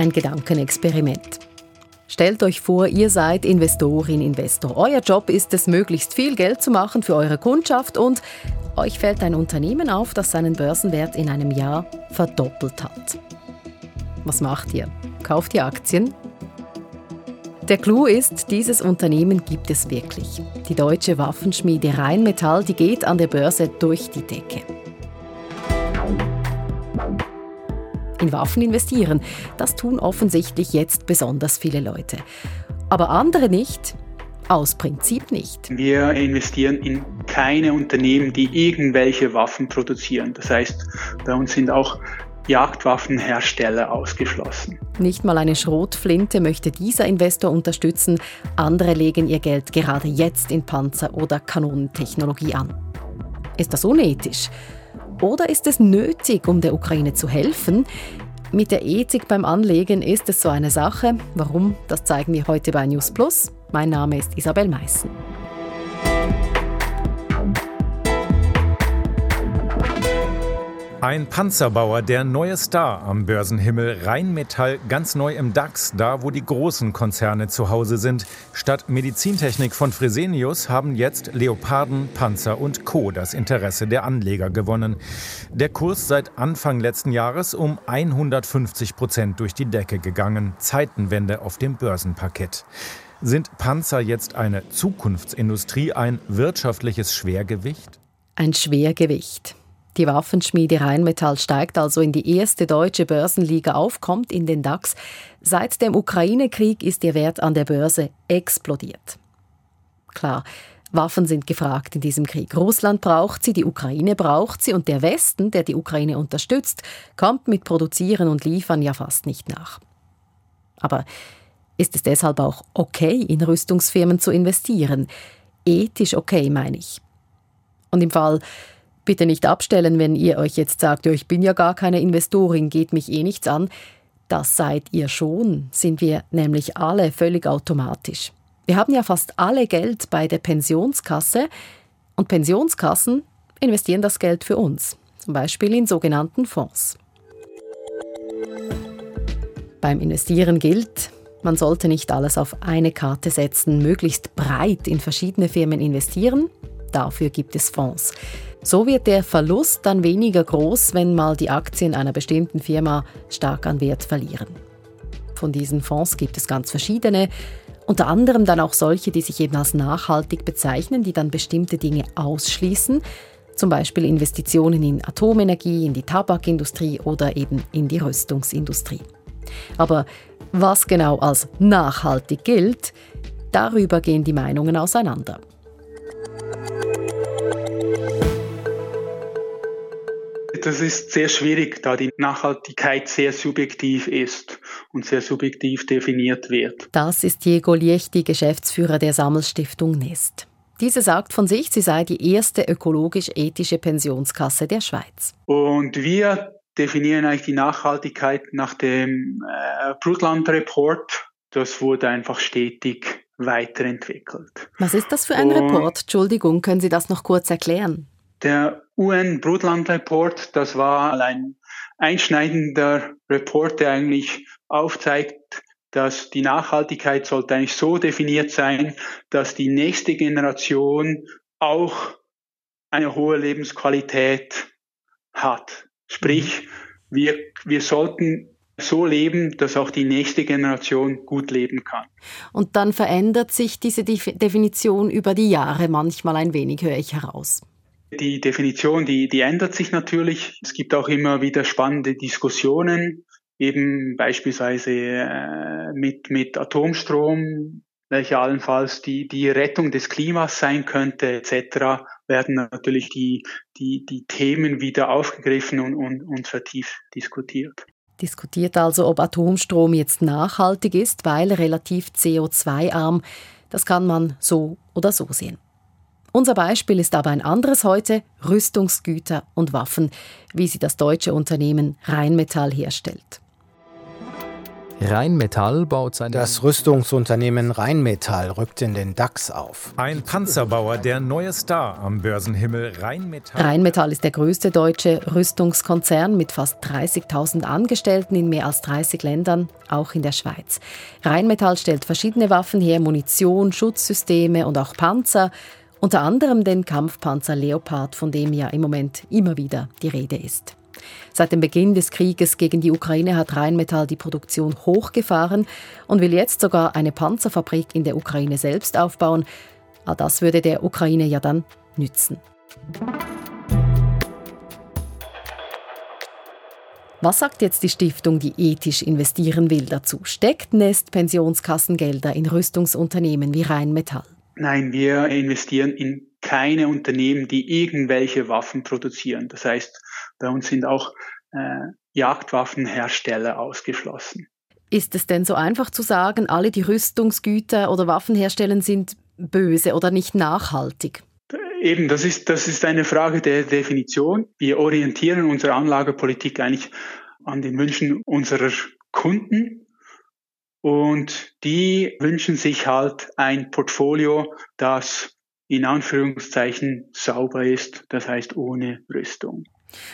Ein Gedankenexperiment. Stellt euch vor, ihr seid Investorin, Investor. Euer Job ist es, möglichst viel Geld zu machen für eure Kundschaft und euch fällt ein Unternehmen auf, das seinen Börsenwert in einem Jahr verdoppelt hat. Was macht ihr? Kauft ihr Aktien? Der Clou ist, dieses Unternehmen gibt es wirklich. Die deutsche Waffenschmiede Rheinmetall, die geht an der Börse durch die Decke. In Waffen investieren. Das tun offensichtlich jetzt besonders viele Leute. Aber andere nicht. Aus Prinzip nicht. Wir investieren in keine Unternehmen, die irgendwelche Waffen produzieren. Das heißt, bei uns sind auch Jagdwaffenhersteller ausgeschlossen. Nicht mal eine Schrotflinte möchte dieser Investor unterstützen. Andere legen ihr Geld gerade jetzt in Panzer- oder Kanonentechnologie an. Ist das unethisch? Oder ist es nötig, um der Ukraine zu helfen? Mit der Ethik beim Anlegen ist es so eine Sache. Warum? Das zeigen wir heute bei News Plus. Mein Name ist Isabel Meissen. Ein Panzerbauer, der neue Star am Börsenhimmel, Rheinmetall ganz neu im DAX, da wo die großen Konzerne zu Hause sind. Statt Medizintechnik von Fresenius haben jetzt Leoparden, Panzer und Co. das Interesse der Anleger gewonnen. Der Kurs seit Anfang letzten Jahres um 150 Prozent durch die Decke gegangen. Zeitenwende auf dem Börsenparkett. Sind Panzer jetzt eine Zukunftsindustrie, ein wirtschaftliches Schwergewicht? Ein Schwergewicht. Die Waffenschmiede Rheinmetall steigt also in die erste deutsche Börsenliga auf, kommt in den DAX. Seit dem Ukraine-Krieg ist ihr Wert an der Börse explodiert. Klar, Waffen sind gefragt in diesem Krieg. Russland braucht sie, die Ukraine braucht sie und der Westen, der die Ukraine unterstützt, kommt mit Produzieren und Liefern ja fast nicht nach. Aber ist es deshalb auch okay, in Rüstungsfirmen zu investieren? Ethisch okay, meine ich. Und im Fall Bitte nicht abstellen, wenn ihr euch jetzt sagt, ich bin ja gar keine Investorin, geht mich eh nichts an. Das seid ihr schon, sind wir nämlich alle völlig automatisch. Wir haben ja fast alle Geld bei der Pensionskasse und Pensionskassen investieren das Geld für uns, zum Beispiel in sogenannten Fonds. Beim Investieren gilt, man sollte nicht alles auf eine Karte setzen, möglichst breit in verschiedene Firmen investieren. Dafür gibt es Fonds. So wird der Verlust dann weniger groß, wenn mal die Aktien einer bestimmten Firma stark an Wert verlieren. Von diesen Fonds gibt es ganz verschiedene, unter anderem dann auch solche, die sich eben als nachhaltig bezeichnen, die dann bestimmte Dinge ausschließen, zum Beispiel Investitionen in Atomenergie, in die Tabakindustrie oder eben in die Rüstungsindustrie. Aber was genau als nachhaltig gilt, darüber gehen die Meinungen auseinander. Das ist sehr schwierig, da die Nachhaltigkeit sehr subjektiv ist und sehr subjektiv definiert wird. Das ist Diego Liechti, Geschäftsführer der Sammelstiftung Nest. Diese sagt von sich, sie sei die erste ökologisch-ethische Pensionskasse der Schweiz. Und wir definieren eigentlich die Nachhaltigkeit nach dem äh, Brundtland Report. Das wurde einfach stetig weiterentwickelt. Was ist das für ein Und Report? Entschuldigung, können Sie das noch kurz erklären? Der UN-Brundtland-Report, das war ein einschneidender Report, der eigentlich aufzeigt, dass die Nachhaltigkeit sollte eigentlich so definiert sein, dass die nächste Generation auch eine hohe Lebensqualität hat. Sprich, mhm. wir, wir sollten so leben, dass auch die nächste Generation gut leben kann. Und dann verändert sich diese Definition über die Jahre manchmal ein wenig, höre ich heraus. Die Definition, die, die ändert sich natürlich. Es gibt auch immer wieder spannende Diskussionen, eben beispielsweise äh, mit, mit Atomstrom, welche allenfalls die, die Rettung des Klimas sein könnte, etc., werden natürlich die, die, die Themen wieder aufgegriffen und, und, und vertieft diskutiert. Diskutiert also, ob Atomstrom jetzt nachhaltig ist, weil relativ CO2-arm. Das kann man so oder so sehen. Unser Beispiel ist aber ein anderes heute, Rüstungsgüter und Waffen, wie sie das deutsche Unternehmen Rheinmetall herstellt. Rheinmetall baut sein. Das Rüstungsunternehmen Rheinmetall rückt in den DAX auf. Ein Panzerbauer, der neue Star am Börsenhimmel Rheinmetall. Rheinmetall ist der größte deutsche Rüstungskonzern mit fast 30.000 Angestellten in mehr als 30 Ländern, auch in der Schweiz. Rheinmetall stellt verschiedene Waffen her, Munition, Schutzsysteme und auch Panzer. Unter anderem den Kampfpanzer Leopard, von dem ja im Moment immer wieder die Rede ist. Seit dem Beginn des Krieges gegen die Ukraine hat Rheinmetall die Produktion hochgefahren und will jetzt sogar eine Panzerfabrik in der Ukraine selbst aufbauen. All das würde der Ukraine ja dann nützen. Was sagt jetzt die Stiftung, die ethisch investieren will, dazu? Steckt Nest Pensionskassengelder in Rüstungsunternehmen wie Rheinmetall? Nein, wir investieren in keine Unternehmen, die irgendwelche Waffen produzieren. Das heißt, bei uns sind auch äh, Jagdwaffenhersteller ausgeschlossen. Ist es denn so einfach zu sagen, alle, die Rüstungsgüter oder Waffen herstellen, sind böse oder nicht nachhaltig? Eben, das ist, das ist eine Frage der Definition. Wir orientieren unsere Anlagepolitik eigentlich an den Wünschen unserer Kunden. Und die wünschen sich halt ein Portfolio, das in Anführungszeichen sauber ist, das heißt ohne Rüstung.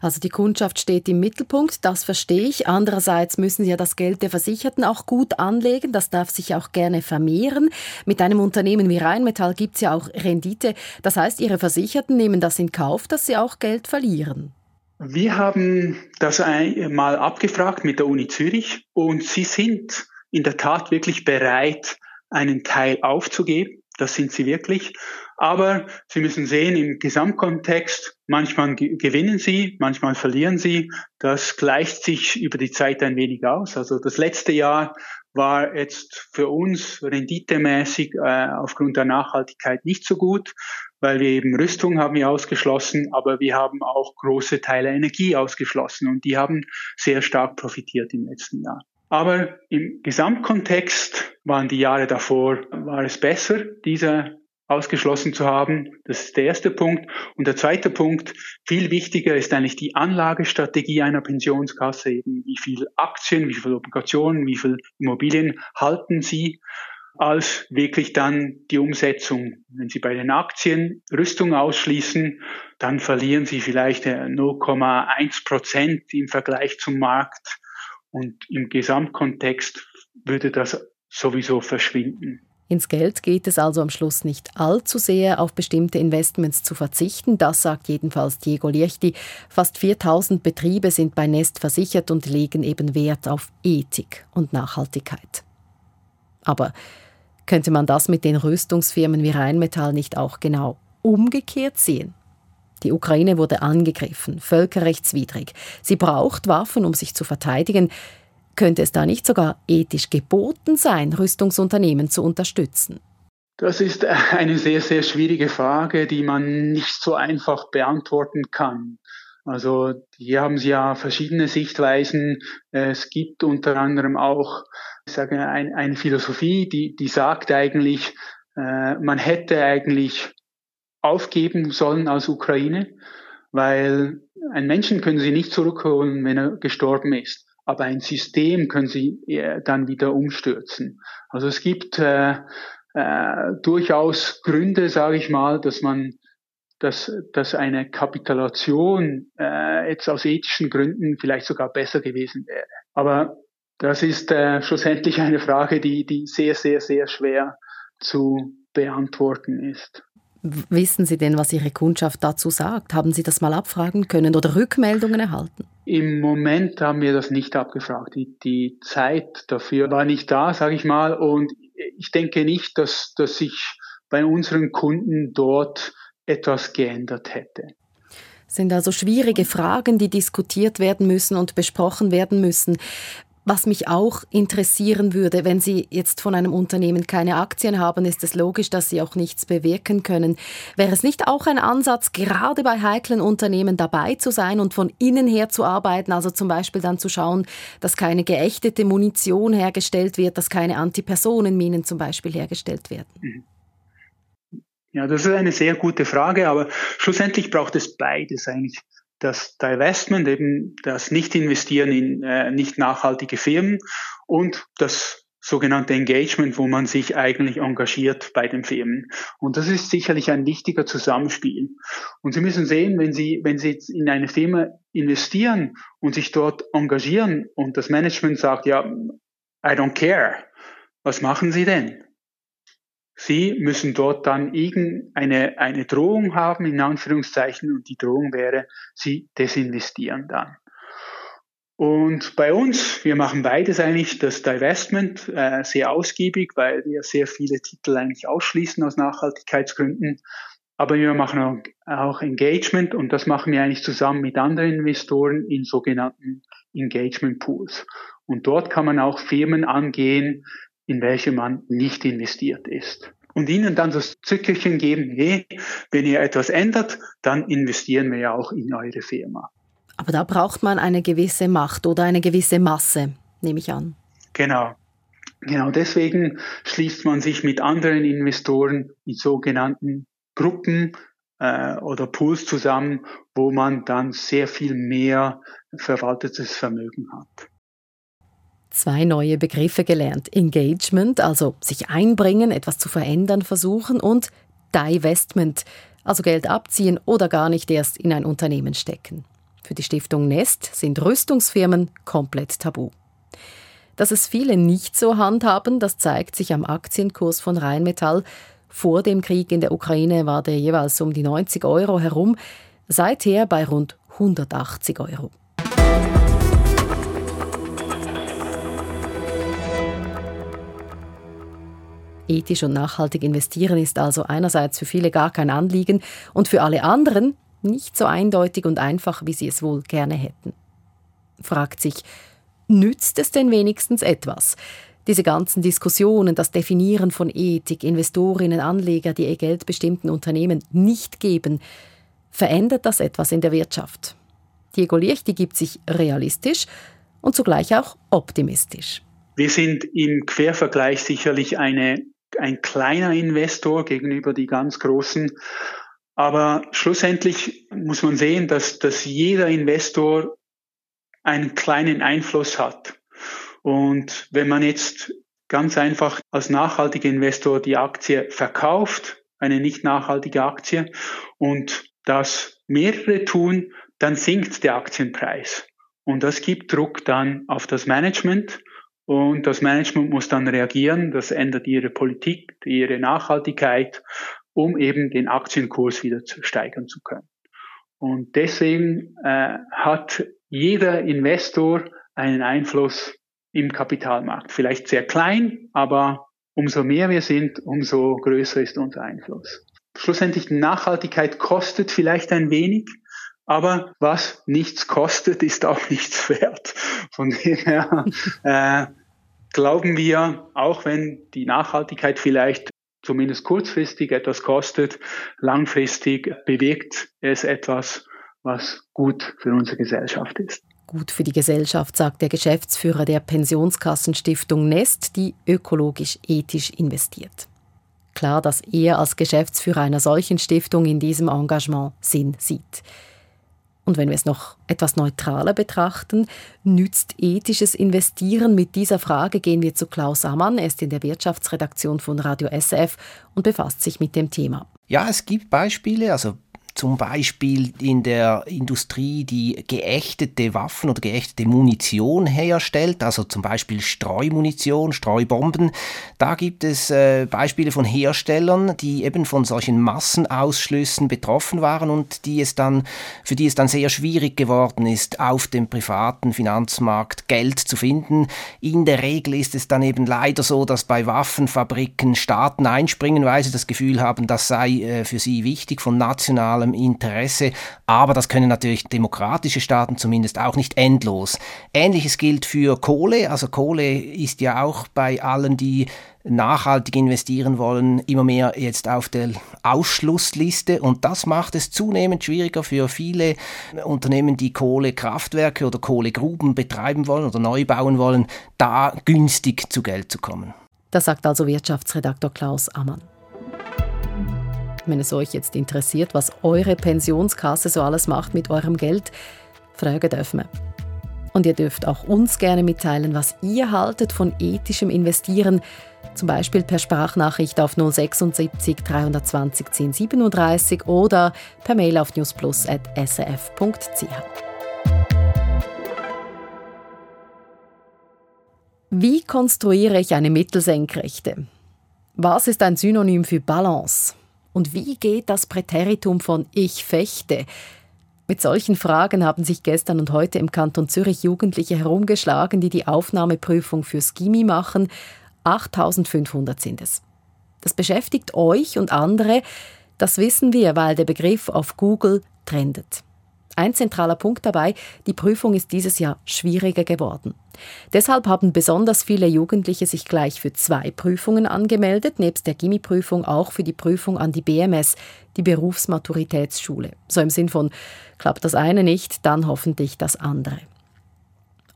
Also die Kundschaft steht im Mittelpunkt, das verstehe ich. Andererseits müssen sie ja das Geld der Versicherten auch gut anlegen, das darf sich auch gerne vermehren. Mit einem Unternehmen wie Rheinmetall gibt es ja auch Rendite. Das heißt, ihre Versicherten nehmen das in Kauf, dass sie auch Geld verlieren. Wir haben das einmal abgefragt mit der Uni Zürich und sie sind in der Tat wirklich bereit, einen Teil aufzugeben. Das sind sie wirklich. Aber Sie müssen sehen, im Gesamtkontext, manchmal gewinnen Sie, manchmal verlieren Sie. Das gleicht sich über die Zeit ein wenig aus. Also das letzte Jahr war jetzt für uns renditemäßig äh, aufgrund der Nachhaltigkeit nicht so gut, weil wir eben Rüstung haben wir ausgeschlossen, aber wir haben auch große Teile Energie ausgeschlossen und die haben sehr stark profitiert im letzten Jahr. Aber im Gesamtkontext waren die Jahre davor, war es besser, diese ausgeschlossen zu haben. Das ist der erste Punkt. Und der zweite Punkt, viel wichtiger ist eigentlich die Anlagestrategie einer Pensionskasse, eben wie viel Aktien, wie viel Obligationen, wie viel Immobilien halten Sie, als wirklich dann die Umsetzung. Wenn Sie bei den Aktien Rüstung ausschließen, dann verlieren Sie vielleicht 0,1 äh, Prozent im Vergleich zum Markt. Und im Gesamtkontext würde das sowieso verschwinden. Ins Geld geht es also am Schluss nicht allzu sehr, auf bestimmte Investments zu verzichten. Das sagt jedenfalls Diego Liechti. Fast 4000 Betriebe sind bei Nest versichert und legen eben Wert auf Ethik und Nachhaltigkeit. Aber könnte man das mit den Rüstungsfirmen wie Rheinmetall nicht auch genau umgekehrt sehen? Die Ukraine wurde angegriffen, völkerrechtswidrig. Sie braucht Waffen, um sich zu verteidigen. Könnte es da nicht sogar ethisch geboten sein, Rüstungsunternehmen zu unterstützen? Das ist eine sehr, sehr schwierige Frage, die man nicht so einfach beantworten kann. Also hier haben Sie ja verschiedene Sichtweisen. Es gibt unter anderem auch, ich sage, ein, eine Philosophie, die, die sagt eigentlich, äh, man hätte eigentlich aufgeben sollen als Ukraine, weil einen Menschen können Sie nicht zurückholen, wenn er gestorben ist aber ein System können sie äh, dann wieder umstürzen. Also es gibt äh, äh, durchaus Gründe, sage ich mal, dass man dass, dass eine Kapitulation äh, jetzt aus ethischen Gründen vielleicht sogar besser gewesen wäre. Aber das ist äh, schlussendlich eine Frage, die, die sehr, sehr, sehr schwer zu beantworten ist. Wissen Sie denn, was Ihre Kundschaft dazu sagt? Haben Sie das mal abfragen können oder Rückmeldungen erhalten? Im Moment haben wir das nicht abgefragt. Die, die Zeit dafür war nicht da, sage ich mal. Und ich denke nicht, dass, dass sich bei unseren Kunden dort etwas geändert hätte. sind also schwierige Fragen, die diskutiert werden müssen und besprochen werden müssen. Was mich auch interessieren würde, wenn Sie jetzt von einem Unternehmen keine Aktien haben, ist es logisch, dass Sie auch nichts bewirken können. Wäre es nicht auch ein Ansatz, gerade bei heiklen Unternehmen dabei zu sein und von innen her zu arbeiten, also zum Beispiel dann zu schauen, dass keine geächtete Munition hergestellt wird, dass keine Antipersonenminen zum Beispiel hergestellt werden? Ja, das ist eine sehr gute Frage, aber schlussendlich braucht es beides eigentlich. Das Divestment, eben das Nicht-Investieren in äh, nicht nachhaltige Firmen und das sogenannte Engagement, wo man sich eigentlich engagiert bei den Firmen. Und das ist sicherlich ein wichtiger Zusammenspiel. Und Sie müssen sehen, wenn Sie, wenn Sie jetzt in eine Firma investieren und sich dort engagieren und das Management sagt, ja, I don't care, was machen Sie denn? Sie müssen dort dann irgendeine eine Drohung haben, in Anführungszeichen, und die Drohung wäre, Sie desinvestieren dann. Und bei uns, wir machen beides eigentlich, das Divestment äh, sehr ausgiebig, weil wir sehr viele Titel eigentlich ausschließen aus Nachhaltigkeitsgründen. Aber wir machen auch, auch Engagement und das machen wir eigentlich zusammen mit anderen Investoren in sogenannten Engagement Pools. Und dort kann man auch Firmen angehen, in welche man nicht investiert ist. Und ihnen dann das Zückerchen geben, hey, wenn ihr etwas ändert, dann investieren wir ja auch in eure Firma. Aber da braucht man eine gewisse Macht oder eine gewisse Masse, nehme ich an. Genau. Genau deswegen schließt man sich mit anderen Investoren in sogenannten Gruppen äh, oder Pools zusammen, wo man dann sehr viel mehr verwaltetes Vermögen hat. Zwei neue Begriffe gelernt. Engagement, also sich einbringen, etwas zu verändern versuchen und Divestment, also Geld abziehen oder gar nicht erst in ein Unternehmen stecken. Für die Stiftung Nest sind Rüstungsfirmen komplett tabu. Dass es viele nicht so handhaben, das zeigt sich am Aktienkurs von Rheinmetall. Vor dem Krieg in der Ukraine war der jeweils um die 90 Euro herum, seither bei rund 180 Euro. Ethisch und nachhaltig investieren ist also einerseits für viele gar kein Anliegen und für alle anderen nicht so eindeutig und einfach, wie sie es wohl gerne hätten. Fragt sich, nützt es denn wenigstens etwas? Diese ganzen Diskussionen, das Definieren von Ethik, Investorinnen, Anleger, die ihr Geld bestimmten Unternehmen nicht geben, verändert das etwas in der Wirtschaft? Diego Lichti gibt sich realistisch und zugleich auch optimistisch. Wir sind im Quervergleich sicherlich eine, ein kleiner Investor gegenüber die ganz großen aber schlussendlich muss man sehen, dass, dass jeder Investor einen kleinen Einfluss hat. Und wenn man jetzt ganz einfach als nachhaltiger Investor die Aktie verkauft, eine nicht nachhaltige Aktie, und das mehrere tun, dann sinkt der Aktienpreis. Und das gibt Druck dann auf das Management. Und das Management muss dann reagieren. Das ändert ihre Politik, ihre Nachhaltigkeit um eben den Aktienkurs wieder steigern zu können. Und deswegen äh, hat jeder Investor einen Einfluss im Kapitalmarkt. Vielleicht sehr klein, aber umso mehr wir sind, umso größer ist unser Einfluss. Schlussendlich Nachhaltigkeit kostet vielleicht ein wenig, aber was nichts kostet, ist auch nichts wert. Von dem her äh, glauben wir, auch wenn die Nachhaltigkeit vielleicht zumindest kurzfristig etwas kostet, langfristig bewegt es etwas, was gut für unsere Gesellschaft ist. Gut für die Gesellschaft, sagt der Geschäftsführer der Pensionskassenstiftung Nest, die ökologisch ethisch investiert. Klar, dass er als Geschäftsführer einer solchen Stiftung in diesem Engagement Sinn sieht. Und wenn wir es noch etwas neutraler betrachten, nützt ethisches Investieren? Mit dieser Frage gehen wir zu Klaus Ammann. Er ist in der Wirtschaftsredaktion von Radio SF und befasst sich mit dem Thema. Ja, es gibt Beispiele. Also zum Beispiel in der Industrie, die geächtete Waffen oder geächtete Munition herstellt, also zum Beispiel Streumunition, Streubomben. Da gibt es äh, Beispiele von Herstellern, die eben von solchen Massenausschlüssen betroffen waren und die es dann, für die es dann sehr schwierig geworden ist, auf dem privaten Finanzmarkt Geld zu finden. In der Regel ist es dann eben leider so, dass bei Waffenfabriken Staaten einspringen, weil sie das Gefühl haben, das sei äh, für sie wichtig von nationalem nationalem Interesse, aber das können natürlich demokratische Staaten zumindest auch nicht endlos. Ähnliches gilt für Kohle, also Kohle ist ja auch bei allen, die nachhaltig investieren wollen, immer mehr jetzt auf der Ausschlussliste und das macht es zunehmend schwieriger für viele Unternehmen, die Kohlekraftwerke oder Kohlegruben betreiben wollen oder neu bauen wollen, da günstig zu Geld zu kommen. Das sagt also Wirtschaftsredaktor Klaus Ammann. Wenn es euch jetzt interessiert, was eure Pensionskasse so alles macht mit eurem Geld, fragen dürfen wir. Und ihr dürft auch uns gerne mitteilen, was ihr haltet von ethischem Investieren, zum Beispiel per Sprachnachricht auf 076 320 1037 oder per Mail auf newsplus.srf.ch. Wie konstruiere ich eine Mittelsenkrechte? Was ist ein Synonym für Balance? Und wie geht das Präteritum von Ich fechte? Mit solchen Fragen haben sich gestern und heute im Kanton Zürich Jugendliche herumgeschlagen, die die Aufnahmeprüfung fürs Gimmi machen. 8500 sind es. Das beschäftigt euch und andere, das wissen wir, weil der Begriff auf Google trendet. Ein zentraler Punkt dabei, die Prüfung ist dieses Jahr schwieriger geworden. Deshalb haben besonders viele Jugendliche sich gleich für zwei Prüfungen angemeldet, nebst der Gimmi-Prüfung auch für die Prüfung an die BMS, die Berufsmaturitätsschule. So im Sinn von, klappt das eine nicht, dann hoffentlich das andere.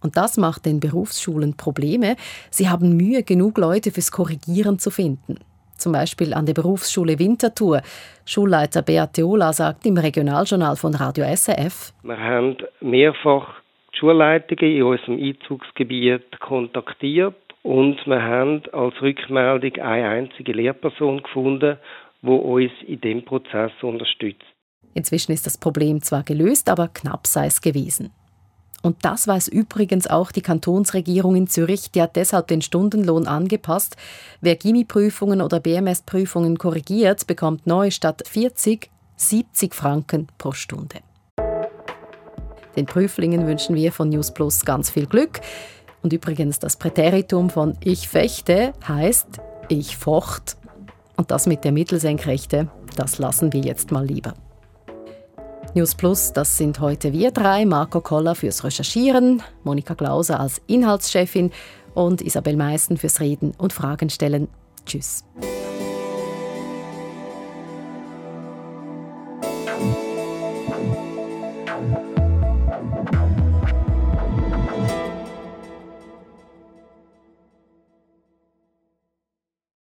Und das macht den Berufsschulen Probleme. Sie haben Mühe, genug Leute fürs Korrigieren zu finden zum Beispiel an der Berufsschule Winterthur. Schulleiter Beate Ola sagt im Regionaljournal von Radio SRF. Wir haben mehrfach die Schulleitungen in unserem Einzugsgebiet kontaktiert und wir haben als Rückmeldung eine einzige Lehrperson gefunden, die uns in dem Prozess unterstützt. Inzwischen ist das Problem zwar gelöst, aber knapp sei es gewesen. Und das weiß übrigens auch die Kantonsregierung in Zürich. Die hat deshalb den Stundenlohn angepasst. Wer Gimmi-Prüfungen oder BMS-Prüfungen korrigiert, bekommt neu statt 40 70 Franken pro Stunde. Den Prüflingen wünschen wir von News Plus ganz viel Glück. Und übrigens, das Präteritum von Ich fechte heißt Ich focht. Und das mit der Mittelsenkrechte, das lassen wir jetzt mal lieber. News Plus, das sind heute wir drei, Marco Koller fürs Recherchieren, Monika Glauser als Inhaltschefin und Isabel Meissen fürs Reden und Fragen stellen. Tschüss.